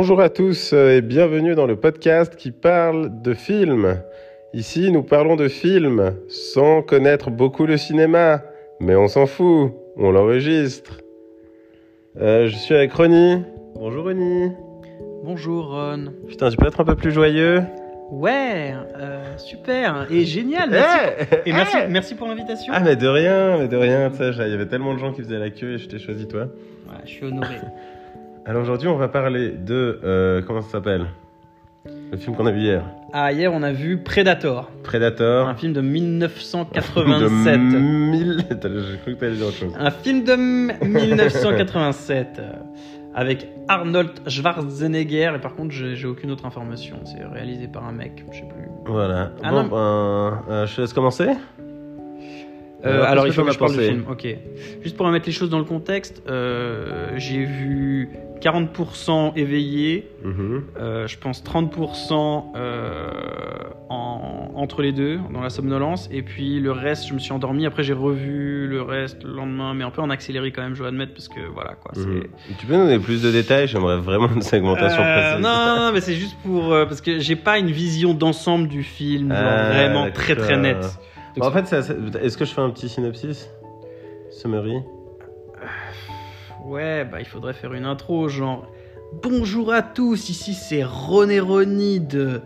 Bonjour à tous euh, et bienvenue dans le podcast qui parle de films. Ici, nous parlons de films sans connaître beaucoup le cinéma, mais on s'en fout, on l'enregistre. Euh, je suis avec Ronnie. Bonjour Ronnie. Bonjour Ron. Putain, tu peux être un peu plus joyeux Ouais, euh, super et génial. Merci, Eh et merci, Eh merci pour l'invitation. Ah mais de rien, mais de rien, tu sais, il y avait tellement de gens qui faisaient la queue et je t'ai choisi toi. Ouais, je suis honoré. Alors aujourd'hui, on va parler de... euh, comment ça s'appelle? Le film qu'on a vu hier. Ah, hier on a vu Predator, Predator. un film de De 1987. mille... Attends, J'ai cru que t'allais dire autre chose. Un film de m- 1987 euh, avec Arnold Schwarzenegger et par contre j'ai j'ai aucune autre information. C'est réalisé par un mec, je sais plus. Voilà. Ah bon, non. ben, euh, je te laisse commencer. Euh, Alors, alors il faut que je parle du film. Ok. Juste pour remettre les choses dans le contexte, euh, j'ai vu 40% éveillé, Mhm. Euh, je pense 30% euh, en- entre les deux, dans la somnolence, et puis le reste, je me suis endormi. Après, j'ai revu le reste le lendemain, mais un peu en accéléré quand même, je dois admettre, parce que voilà quoi. Mhm. Tu peux nous donner plus de détails? J'aimerais vraiment une segmentation Euh, précise. non, non, non, mais c'est juste pour. euh, parce que j'ai pas une vision d'ensemble du film, genre Ah, vraiment très très nette. Donc, en fait, ça- est-ce que je fais un petit synopsis Summary? Ouais, bah il faudrait faire une intro, genre. Bonjour à tous, ici c'est René Roni de.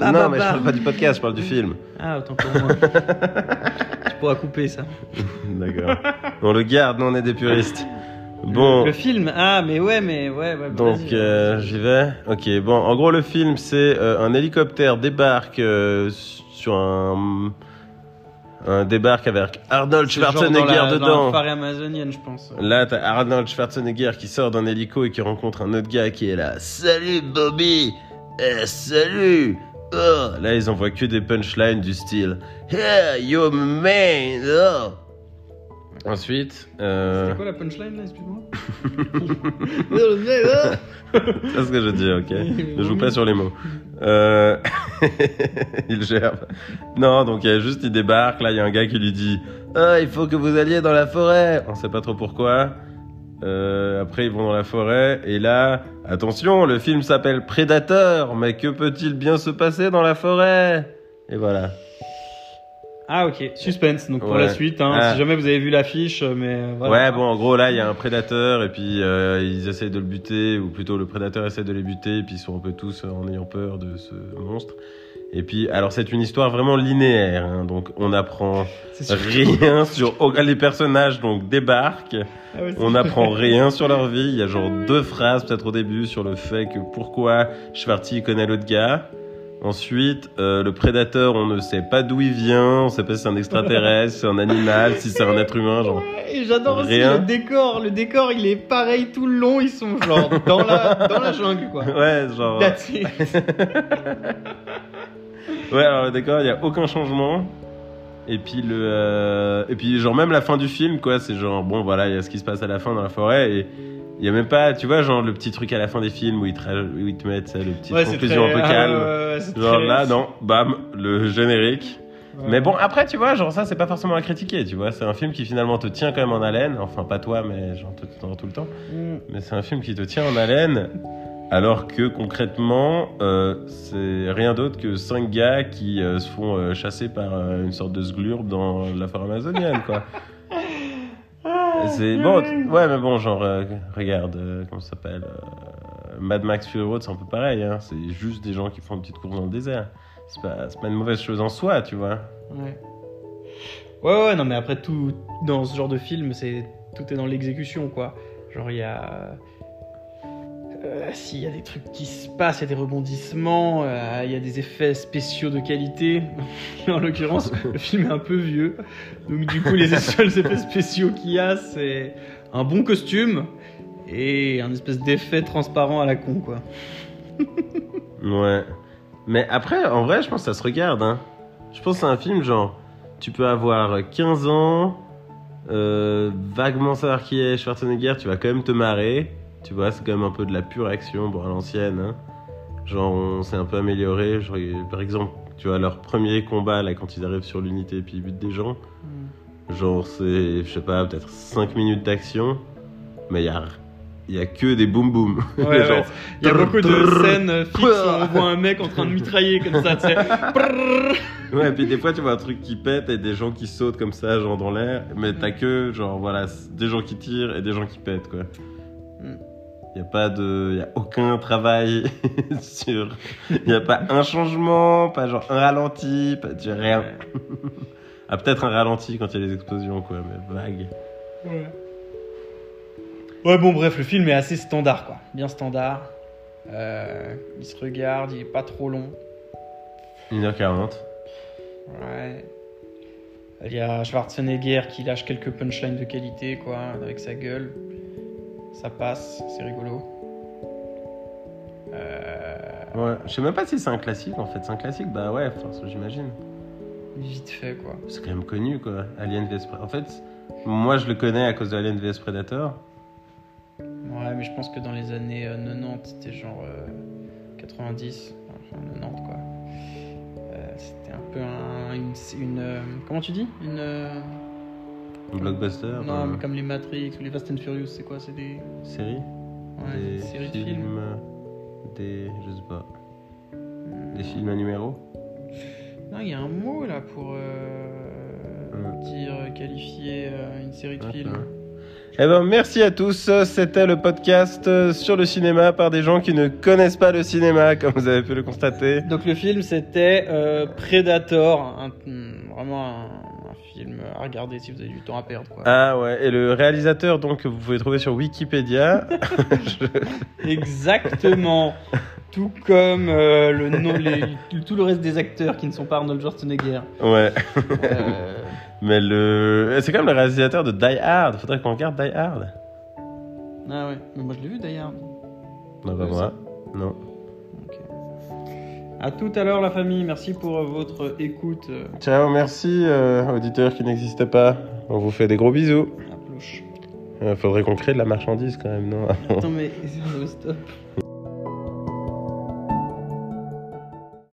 Non, Bababa. mais je parle pas du podcast, je parle du film. Ah, autant pour moi. tu pourras couper ça. D'accord. on le garde, nous on est des puristes. Bon, Le film, ah, mais ouais, mais ouais, ouais. bah, donc euh, j'y vais. Ok, bon, en gros le film c'est euh, un hélicoptère débarque euh, sur un... Un débarque avec Arnold genre Schwarzenegger dans la, Dans dedans. la forêt amazonienne, je pense. Là, t'as Arnold Schwarzenegger qui sort d'un hélico et qui rencontre un autre gars qui est là. Salut Bobby Eh, Salut Oh Là, ils envoient que des punchlines du style Hey, you're my man oh. Ensuite, euh... C'était quoi la punchline là, excuse-moi c'est ce que je dis, ok Ne joue pas sur les mots. Euh... il gère. Non, donc il y a juste, il débarque, là, il y a un gars qui lui dit Ah, il faut que vous alliez dans la forêt On sait pas trop pourquoi. Euh, après, ils vont dans la forêt, et là, attention, le film s'appelle Prédateur, mais que peut-il bien se passer dans la forêt? Et voilà. Ah, ok, suspense, donc pour Ouais. la suite, hein, Ah. si jamais vous avez vu l'affiche, euh, mais euh, voilà. Ouais, bon, en gros, là, il y a un prédateur, et puis euh, ils essayent de le buter, ou plutôt le prédateur essaie de les buter, et puis ils sont un peu tous en ayant peur de ce monstre. Et puis, alors, c'est une histoire vraiment linéaire, hein, donc on apprend rien sur. Les personnages, donc, débarquent, Ah ouais, on apprend rien sur leur vie, il y a genre deux phrases, peut-être au début, sur le fait que pourquoi Schwarty connaît l'autre gars. Ensuite, euh, le prédateur, on ne sait pas d'où il vient, on sait pas si c'est un extraterrestre, si c'est un animal, si c'est un être humain, genre. Et j'adore aussi le décor. Le décor, il est pareil tout le long. Ils sont genre dans la, dans la jungle, quoi. Ouais, genre. That's it. Ouais, alors le décor, il y a aucun changement. Et puis le, euh, et puis genre même la fin du film, quoi, c'est genre bon voilà, il y a ce qui se passe à la fin dans la forêt et il y a même pas, tu vois, genre le petit truc à la fin des films où ils te, où ils te mettent ça, le petit Ouais, conclusion très- un peu calme. ouais, Genre très- là, non, bam, le générique. Ouais. Mais bon, après, tu vois, genre ça, c'est pas forcément à critiquer, tu vois. C'est un film qui finalement te tient quand même en haleine. Enfin, pas toi, mais genre tout, tout, tout le temps. Mm. Mais c'est un film qui te tient en haleine, alors que concrètement, euh, c'est rien d'autre que cinq gars qui euh, se font euh, chasser par euh, une sorte de sglurbe dans la forêt amazonienne, quoi. C'est bon, ouais, mais bon, genre, euh, regarde, euh, comment ça s'appelle euh, Mad Max Fury Road, c'est un peu pareil, hein. C'est juste des gens qui font une petite course dans le désert. C'est pas, c'est pas une mauvaise chose en soi, tu vois. Ouais. Ouais, ouais, non, mais après, tout dans ce genre de film, c'est tout est dans l'exécution, quoi. Genre, il y a. Euh, S'il y a des trucs qui se passent, il y a des rebondissements, euh, il y a des effets spéciaux de qualité. en l'occurrence, le film est un peu vieux. Donc, du coup, les seuls effets spéciaux qu'il y a, c'est un bon costume et un espèce d'effet transparent à la con, quoi. Ouais. Mais après, en vrai, je pense que ça se regarde. Hein. Je pense que c'est un film genre, tu peux avoir 15 ans, euh, vaguement savoir qui est Schwarzenegger, tu vas quand même te marrer. Tu vois, c'est quand même un peu de la pure action, bon, à l'ancienne. hein. Genre, on s'est un peu amélioré. Genre, par exemple, tu vois, leur premier combat, là, quand ils arrivent sur l'unité et puis ils butent des gens, genre, c'est, je sais pas, peut-être 5 minutes d'action, mais il y a il y a que des boum boum. Ouais, ouais. Genre, Il y a beaucoup de scènes fixes où on voit un mec en train de mitrailler comme ça, tu sais. Ouais, et puis des fois tu vois un truc qui pète et des gens qui sautent comme ça, genre dans l'air, mais t'as que genre voilà, des gens qui tirent et des gens qui pètent quoi. Mm. Y a pas de, y a aucun travail sur, y a pas un changement, pas genre un ralenti, pas tu- rien. Ah peut-être un ralenti quand il y a les explosions quoi, mais vague. Ouais. Ouais, bon, bref, le film est assez standard, quoi. Bien standard. Euh, il se regarde, il est pas trop long. 1h40. Ouais. Il y a Schwarzenegger qui lâche quelques punchlines de qualité, quoi, avec sa gueule. Ça passe, c'est rigolo. Euh, Ouais, je sais même pas si c'est un classique en fait. C'est un classique, bah ouais, j'imagine. vite fait, quoi. C'est quand même connu quoi. Alien vs Predator. En fait, moi je le connais à cause de Alien vs Predator. Ouais, mais je pense que dans les années euh, 90, c'était genre euh, 90, enfin 90, quoi. Euh, c'était un peu un, une. une, euh, comment tu dis? Une. Euh, Un blockbuster. non, euh, mais comme les Matrix ou les Fast and Furious, c'est quoi? C'est des. série. Ouais, des des séries de films. films. Des. Je sais pas. Hmm. Des films à numéro? Non, il y a un mot là pour euh, Hmm. dire, qualifier euh, une série de films. Eh ben merci à tous. C'était le podcast euh, sur le cinéma par des gens qui ne connaissent pas le cinéma, comme vous avez pu le constater. Donc le film c'était euh, Predator, un- hmm, vraiment un film à regarder si vous avez du temps à perdre. Quoi. Ah ouais, et le réalisateur donc que vous pouvez trouver sur Wikipédia. Je- Exactement. Tout comme euh, le nom, les- tout le reste des acteurs qui ne sont pas Arnold Schwarzenegger. Ouais, Euh, mais le c'est quand même le réalisateur de Die Hard. Faudrait qu'on regarde Die Hard. Ah ouais, mais moi je l'ai vu d'ailleurs. Non, pas moi. Non. À tout à l'heure la famille, merci pour euh, votre écoute. euh, Ciao, merci euh, auditeurs qui n'existaient pas. On vous fait des gros bisous. Euh, faudrait qu'on crée de la marchandise quand même, non? Attends mais stop.